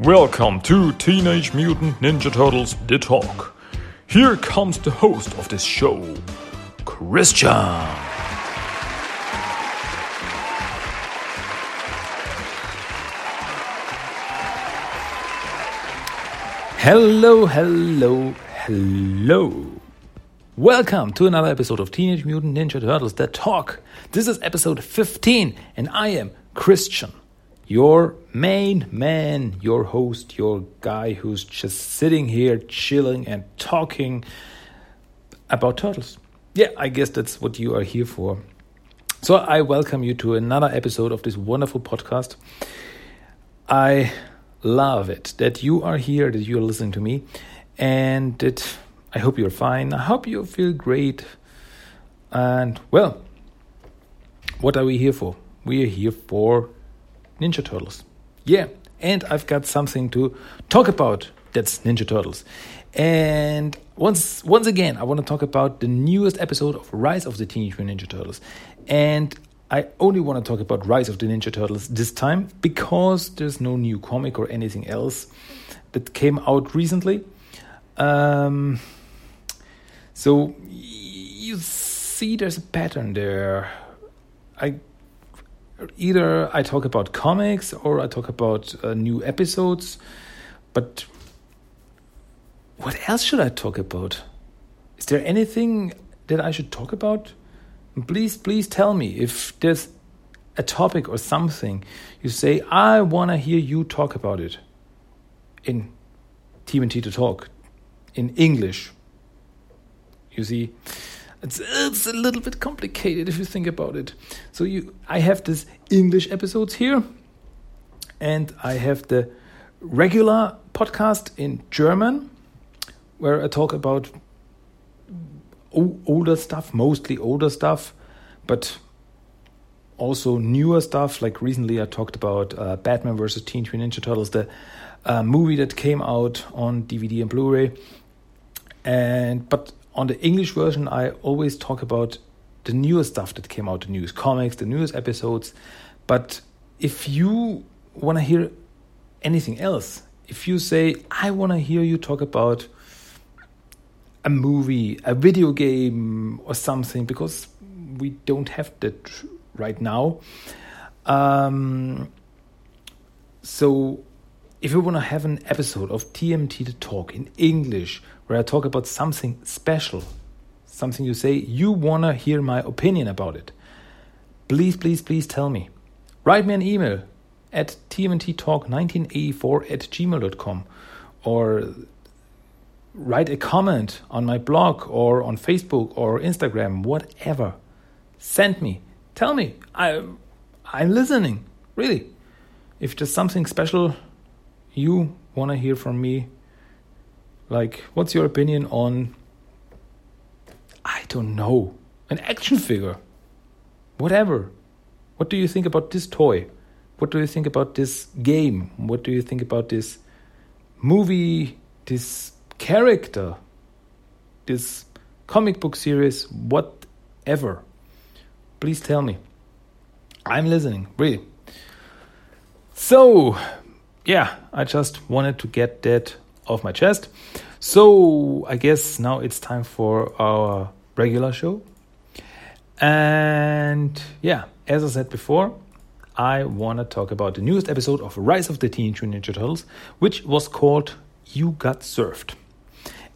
Welcome to Teenage Mutant Ninja Turtles The Talk. Here comes the host of this show, Christian. Hello, hello, hello. Welcome to another episode of Teenage Mutant Ninja Turtles The Talk. This is episode 15, and I am Christian, your main man, your host, your guy who's just sitting here chilling and talking about turtles. Yeah, I guess that's what you are here for. So I welcome you to another episode of this wonderful podcast. I love it that you are here, that you're listening to me, and that I hope you're fine. I hope you feel great. And well, what are we here for? We are here for Ninja Turtles. Yeah, and I've got something to talk about that's Ninja Turtles. And once once again, I want to talk about the newest episode of Rise of the Teenage Mutant Ninja Turtles. And I only want to talk about Rise of the Ninja Turtles this time because there's no new comic or anything else that came out recently. Um, so you see, there's a pattern there. I either I talk about comics or I talk about uh, new episodes, but what else should I talk about? Is there anything that I should talk about? please, please tell me if there's a topic or something you say, I want to hear you talk about it in TMNT to talk in English. You see, it's, it's a little bit complicated if you think about it. So you, I have this English episodes here, and I have the regular podcast in German, where I talk about older stuff, mostly older stuff, but also newer stuff. Like recently, I talked about uh, Batman versus Teenage Mutant Ninja Turtles, the uh, movie that came out on DVD and Blu-ray. And but on the English version, I always talk about the newest stuff that came out, the newest comics, the newest episodes. But if you want to hear anything else, if you say, I want to hear you talk about a movie, a video game, or something, because we don't have that right now. Um, so, if you want to have an episode of TMNT to Talk in English, where I talk about something special, something you say, you want to hear my opinion about it, please, please, please tell me. Write me an email at tmnttalk1984 at gmail.com or write a comment on my blog or on Facebook or Instagram, whatever. Send me. Tell me. I, I'm listening. Really. If there's something special you want to hear from me, like, what's your opinion on, I don't know, an action figure? Whatever. What do you think about this toy? What do you think about this game? What do you think about this movie, this character, this comic book series, whatever? Please tell me. I'm listening, really. So, yeah, I just wanted to get that off my chest. So, I guess now it's time for our regular show. And yeah, as I said before, I want to talk about the newest episode of Rise of the Teenage Mutant Ninja Turtles, which was called You Got Served.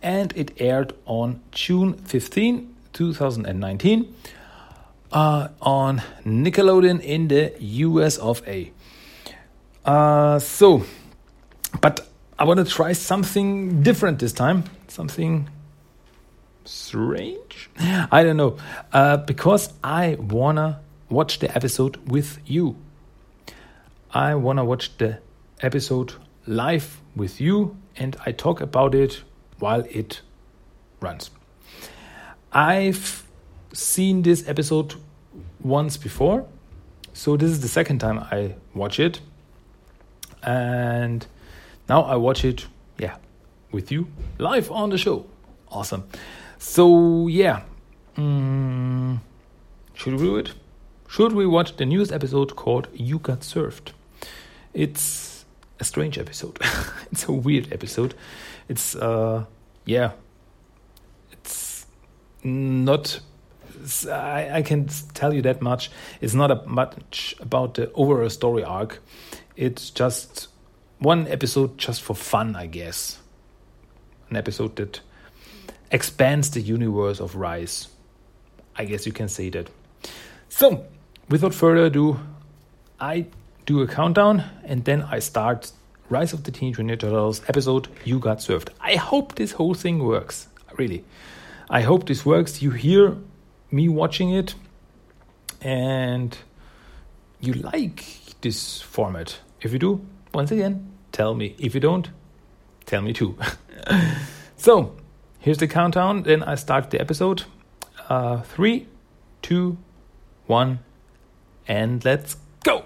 And it aired on June 15, 2019 uh, on Nickelodeon in the US of A. Uh, so, but I want to try something different this time, something strange. I don't know, uh, because I wanna watch the episode with you. I wanna watch the episode live with you, and I talk about it while it runs. I've seen this episode once before, so this is the second time I watch it, and now I watch it, yeah, with you live on the show. Awesome. So yeah, mm, should we do it? Should we watch the newest episode called "You Got Served"? It's a strange episode. it's a weird episode. It's uh yeah. It's not I, I can tell you that much. It's not a much about the overall story arc. It's just one episode just for fun, I guess. An episode that expands the universe of Rise. I guess you can say that. So, without further ado, I do a countdown and then I start Rise of the Teenage Mutant Ninja Turtles episode You Got Served. I hope this whole thing works. Really. I hope this works. You hear me watching it and you like this format. If you do, once again, tell me. If you don't, tell me too. so, here's the countdown. Then I start the episode. Uh, three, two, one, and let's go.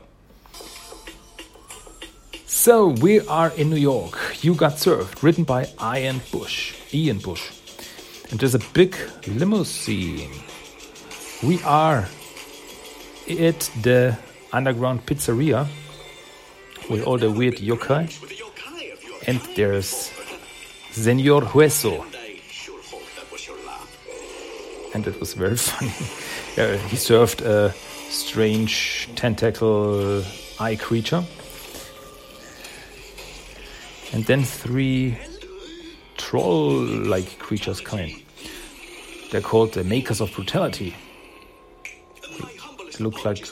So we are in New York. You got served, written by Ian Bush. Ian Bush. And there's a big limousine. We are at the underground pizzeria with all the weird yokai. And there's Senor Hueso. And it was very funny. uh, he served a strange tentacle eye creature. And then three troll like creatures come in. They're called the Makers of Brutality. They look like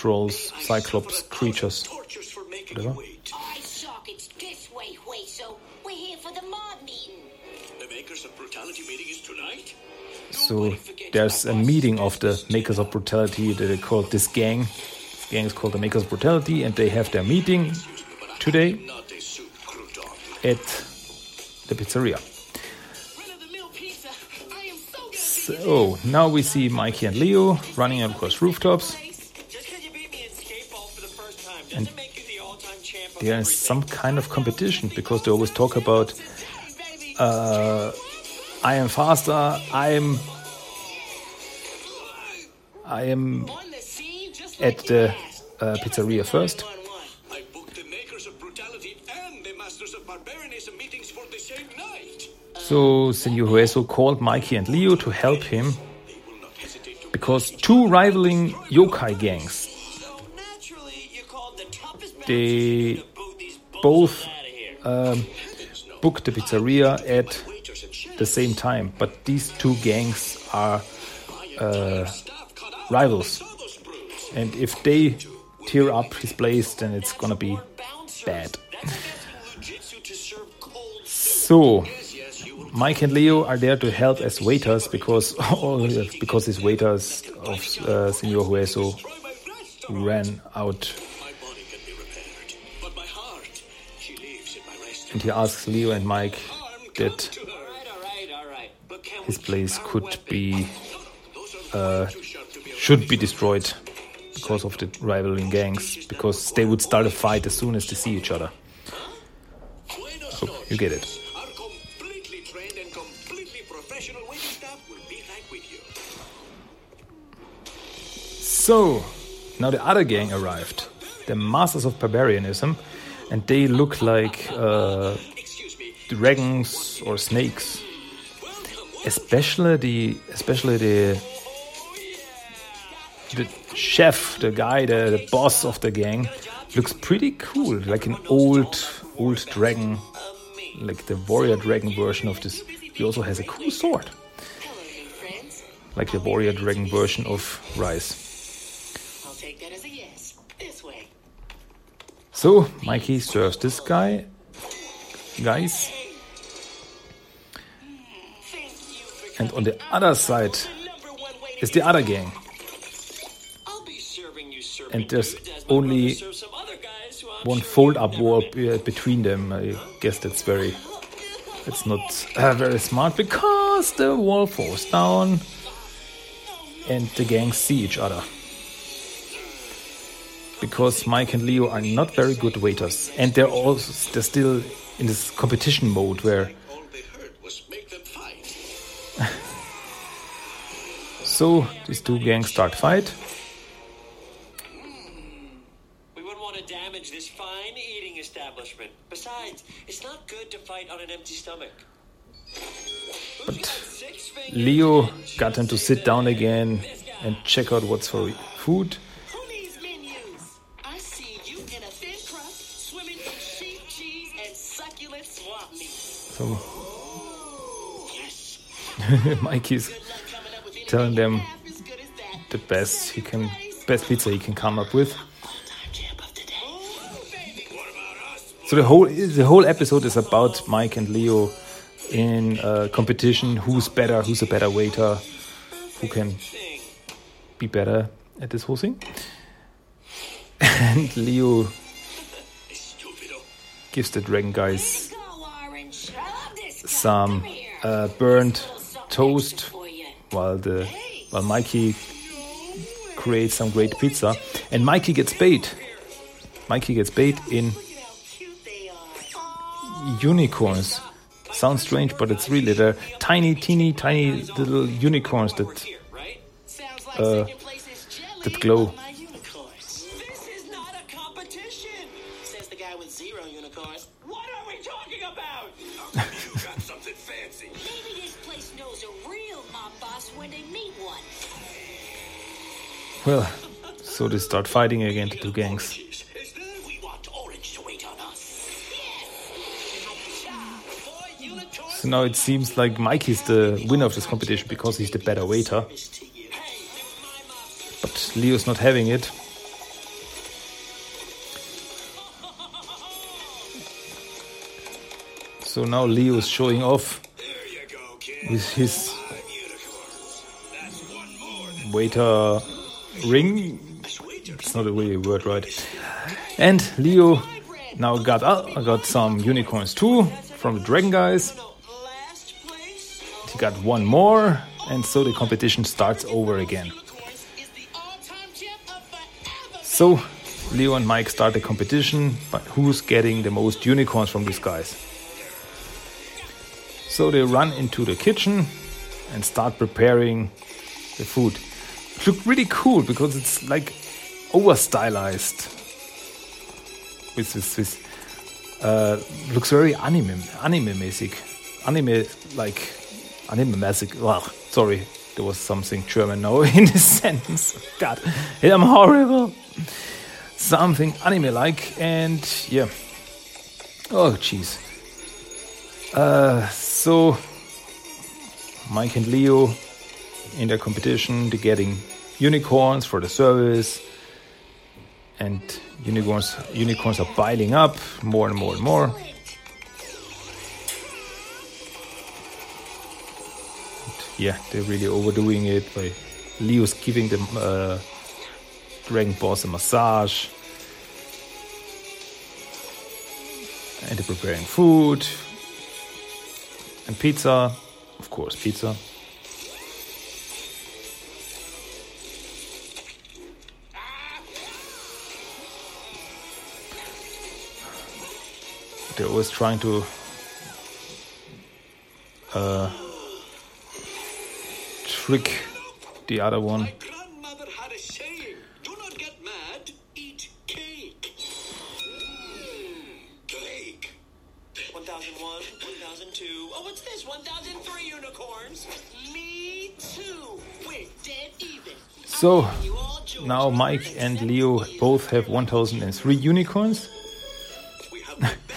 trolls, cyclops, creatures. Whatever. I suck. It's this way, Hueso. We're here for the mob meeting. The Makers of Brutality meeting is tonight? So there's a meeting of the Makers of Brutality that they call this gang. This gang is called the Makers of Brutality, and they have their meeting today Not a soup crouton. at the pizzeria. Run-of-the-mill pizza. I am so gonna So now we see Mikey and Leo running across rooftops. There is some kind of competition because they always talk about uh, I am faster, I am I am On the scene just at the uh, pizzeria first. I booked the Makers of Brutality and the Masters of Barbarianism meetings for the same night. So Senor Hueso called Mikey and Leo to help him They will not hesitate to because two rivaling yokai gangs So naturally, you called the toughest man they to boot these both um, booked the pizzeria at the same time, but these two gangs are uh, rivals. And if they tear up his place, then it's gonna be bad. So Mike and Leo are there to help as waiters because all because his waiters of uh, Senor Hueso ran out, and he asks Leo and Mike that his place could be be should be destroyed because of the rivaling gangs because they would start a fight as soon as they see each other. So you get it. So now the other gang arrived, the Masters of Barbarianism, and they look like uh, dragons or snakes. Especially the especially the the chef, the guy, the, the boss of the gang, looks pretty cool, like an old old dragon, like the warrior dragon version of this. He also has a cool sword, like the warrior dragon version of Rise. I'll take that as a yes. This way. So Mikey serves this guy, guys, and on the other side is the other gang. And there's only one fold up wall between them. I guess that's very, it's not uh, very smart because the wall falls down and the gangs see each other. Because Mike and Leo are not very good waiters, and they're also they're still in this competition mode where All they heard was make them fight. so these two gangs start fight. We wouldn't want to damage this fine eating establishment. Besides, it's not good to fight on an empty stomach. But Leo got him to sit down again and check out what's for food. So with anything telling them the best he can, best pizza he can come up with. So the whole the whole episode is about Mike and Leo in uh, competition. Who's better? Who's a better waiter? Who can be better at this whole thing? And Leo gives the dragon guys Go, Orange. I love this guy. Some uh, burnt toast while the while Mikey creates some great pizza, and Mikey gets bait. Mikey gets bait in unicorns. Sounds strange, but it's really they're tiny, teeny, tiny little unicorns that Uh, that glow. So they start fighting again, the two gangs. So now it seems like Mikey's the winner of this competition because he's the better waiter, but Leo's not having it. So now Leo is showing off with his waiter ring. It's not a really word, right? And Leo now got uh, got some unicorns too from the dragon guys. He got one more, and so the competition starts over again. So Leo and Mike start the competition, but who's getting the most unicorns from these guys? So they run into the kitchen and start preparing the food. It looked really cool because it's like over stylized. With uh, looks very anime anime music, anime like anime music. Well, sorry, there was something German now in this sentence. God, I'm horrible. Something anime like, and yeah. Oh, jeez. Uh, so Mike and Leo in their competition, they're getting unicorns for the service, and unicorns unicorns are piling up more and more and more. Yeah, they're really overdoing it by Leo's giving them uh, Dragon Boss a massage. And they're preparing food and pizza. Of course, pizza. They're trying to uh, trick the other one. My grandmother had a saying do not get mad, cake. Mm, cake. 1001, 1002. Oh, what's this? 1003 unicorns? Me too. We're dead even. So You all join now Mike and Leo both have 1003 unicorns.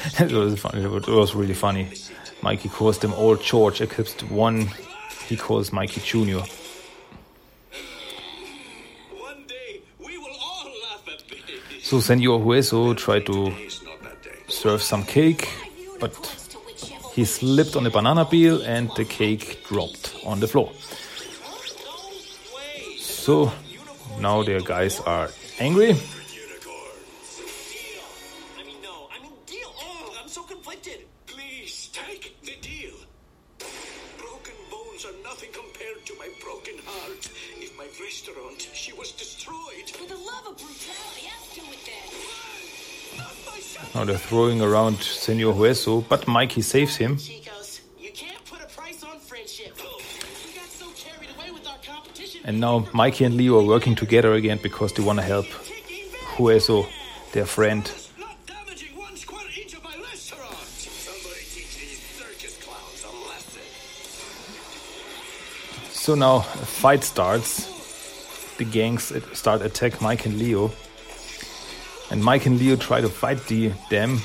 It was funny. It was really funny. Mikey calls them all George, except one he calls Mikey Junior. one day we will all laugh at this. So Senor Hueso tried to It's not that day. serve some cake, but unicorns to whichever he slipped on a banana peel and the cake dropped on the floor. So now their guys are angry. throwing around Senor Hueso, but Mikey saves him. And now Mikey and Leo are working together again because they want to help Hueso, their friend. So now a fight starts. The gangs start attack Mike and Leo. And Mike and Leo try to fight the dam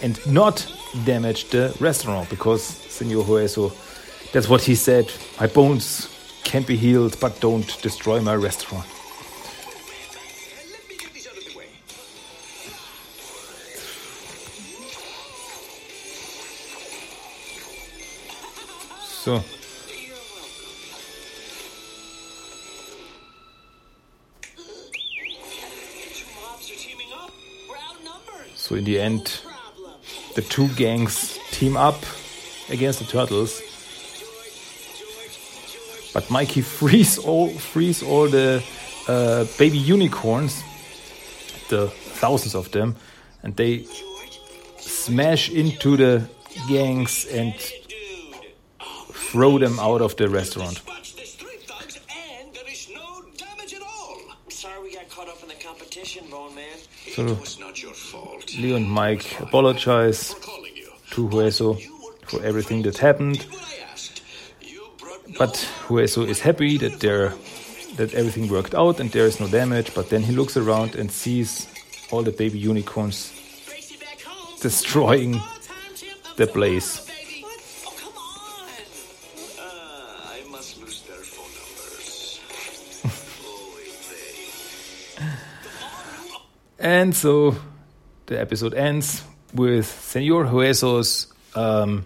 and not damage the restaurant because Senor Hueso, that's what he said. My bones can't be healed, but don't destroy my restaurant. So, so in the end, the two gangs team up against the turtles. But Mikey frees all frees all the uh, baby unicorns, the thousands of them, and they smash into the gangs and throw them out of the restaurant. watch the street thugs, and there is no damage at all. Sorry we got caught up in the competition, Bone Man. So It was not your fault. Leo and Mike apologize to Hueso for everything that happened. But Hueso is happy that there that everything worked out and there is no damage. But then he looks around and sees all the baby unicorns destroying the place. And so the episode ends with Senor Hueso's um,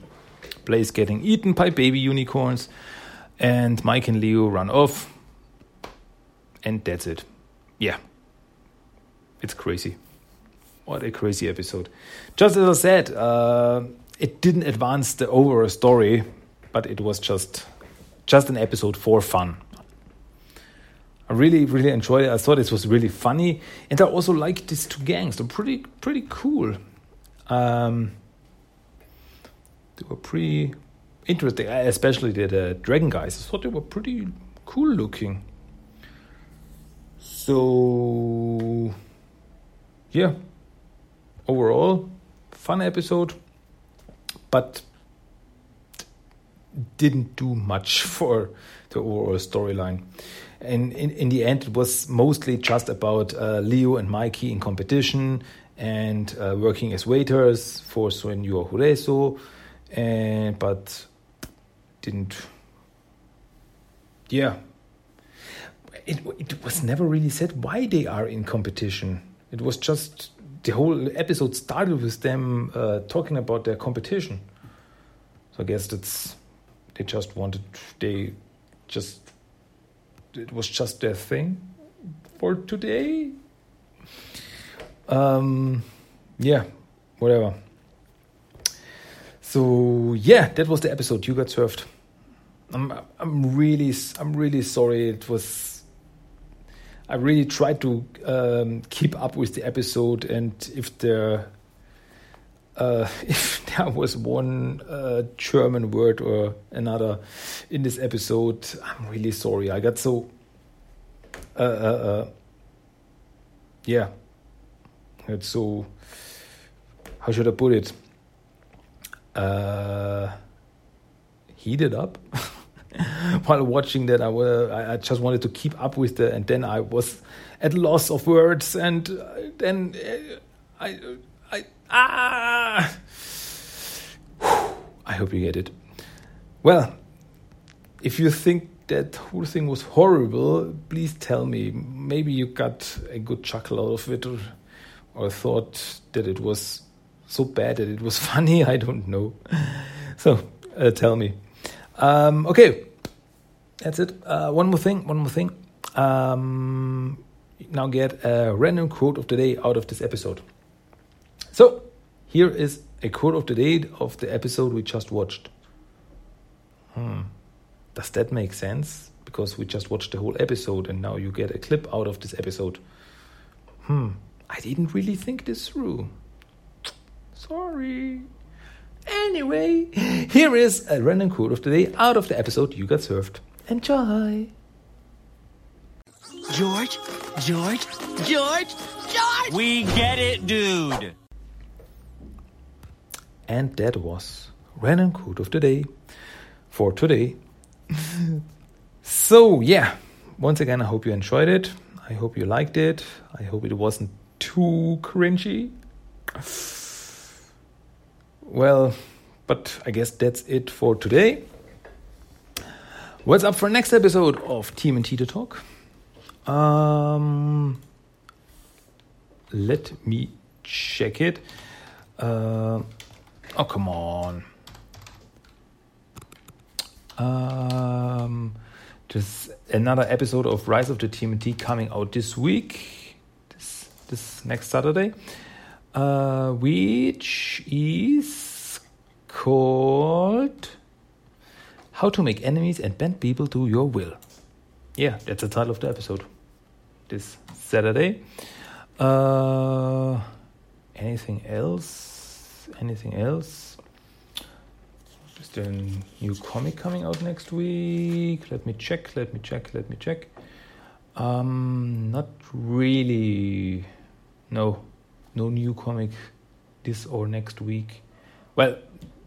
place getting eaten by baby unicorns, and Mike and Leo run off, and that's it. Yeah, it's crazy. What a crazy episode. Just as I said, uh, it didn't advance the overall story, but it was just just an episode for fun. I really, really enjoyed it. I thought it was really funny, and I also liked these two gangs. They're pretty, pretty cool. Um, they were pretty interesting, uh, especially the, the dragon guys. I thought they were pretty cool looking. So, yeah, overall, fun episode, but didn't do much for the overall storyline. And in, in the end, it was mostly just about uh, Leo and Mikey in competition and uh, working as waiters for Senor Hueso, and but didn't. Yeah, it it was never really said why they are in competition. It was just the whole episode started with them uh, talking about their competition. So I guess that's they just wanted they just it was just their thing for today. Um, yeah, whatever. So yeah, that was the episode. You got served. I'm I'm really I'm really sorry. It was. I really tried to um, keep up with the episode, and if there uh, if there was one uh, German word or another in this episode, I'm really sorry. I got so. Uh, uh, uh, yeah. It's so. How should I put it? Heated up. While watching that, I, I just wanted to keep up with the, and then I was at loss of words, and then I, Ah. I hope you get it. Well, if you think that whole thing was horrible, please tell me. Maybe you got a good chuckle out of it, or, or thought that it was so bad that it was funny. I don't know. So uh, tell me. Um, okay, that's it. Uh, one more thing. One more thing. Um, now get a random quote of the day out of this episode. So here is a quote of the day of the episode we just watched. Hmm. Does that make sense? Because we just watched the whole episode and now you get a clip out of this episode. Hmm. I didn't really think this through. Sorry. Anyway, here is a random quote of the day out of the episode you got served. Enjoy. George? George? George? George! We get it, dude. And that was random quote of the day for today, so, yeah, once again, I hope you enjoyed it. I hope you liked it. I hope it wasn't too cringy. Well, but I guess that's it for today. What's up for next episode of TMNT to Talk? Um, let me check it. Uh, oh, come on. Um, there's another episode of Rise of the TMNT coming out this week, this this next Saturday, uh, which is called "How to Make Enemies and Bend People to Your Will." Yeah, that's the title of the episode. This Saturday. Uh, anything else? Anything else? Is there a new comic coming out next week? Let me check, let me check, let me check. Um, not really. No, no new comic this or next week. Well,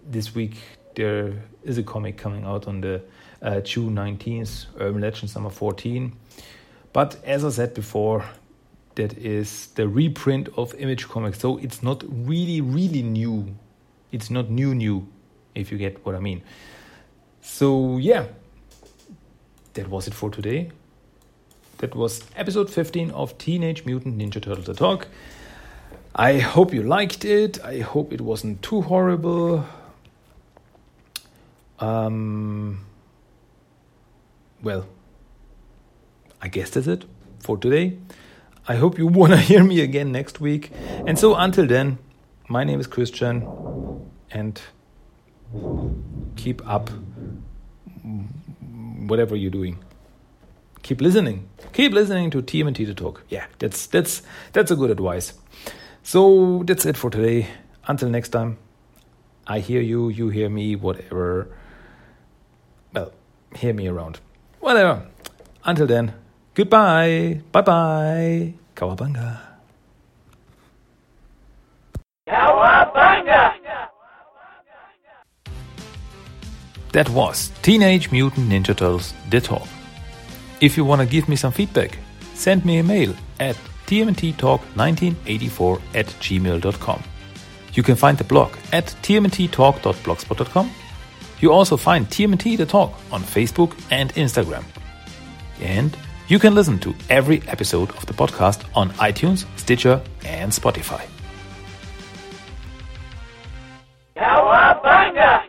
this week there is a comic coming out on the uh, June 19th, Urban Legends number 14. But as I said before, that is the reprint of Image Comics. So it's not really, really new. It's not new, new, if you get what I mean. So, yeah, that was it for today. That was episode 15 of Teenage Mutant Ninja Turtles The Talk. I hope you liked it. I hope it wasn't too horrible. Um, well, I guess that's it for today. I hope you want to hear me again next week. And so until then, my name is Christian and keep up whatever you're doing. Keep listening. Keep listening to TMNT to talk. Yeah, that's that's that's a good advice. So that's it for today. Until next time, I hear you, you hear me, whatever. Well, hear me around. Whatever. Until then, goodbye. Bye bye. Cowabunga. That was Teenage Mutant Ninja Turtles The Talk. If you want to give me some feedback, send me a mail at tmnttalk1984 at gmail.com. You can find the blog at tmnttalk.blogspot.com. You also find TMNT The Talk on Facebook and Instagram. And you can listen to every episode of the podcast on iTunes, Stitcher, and Spotify. Cowabunga!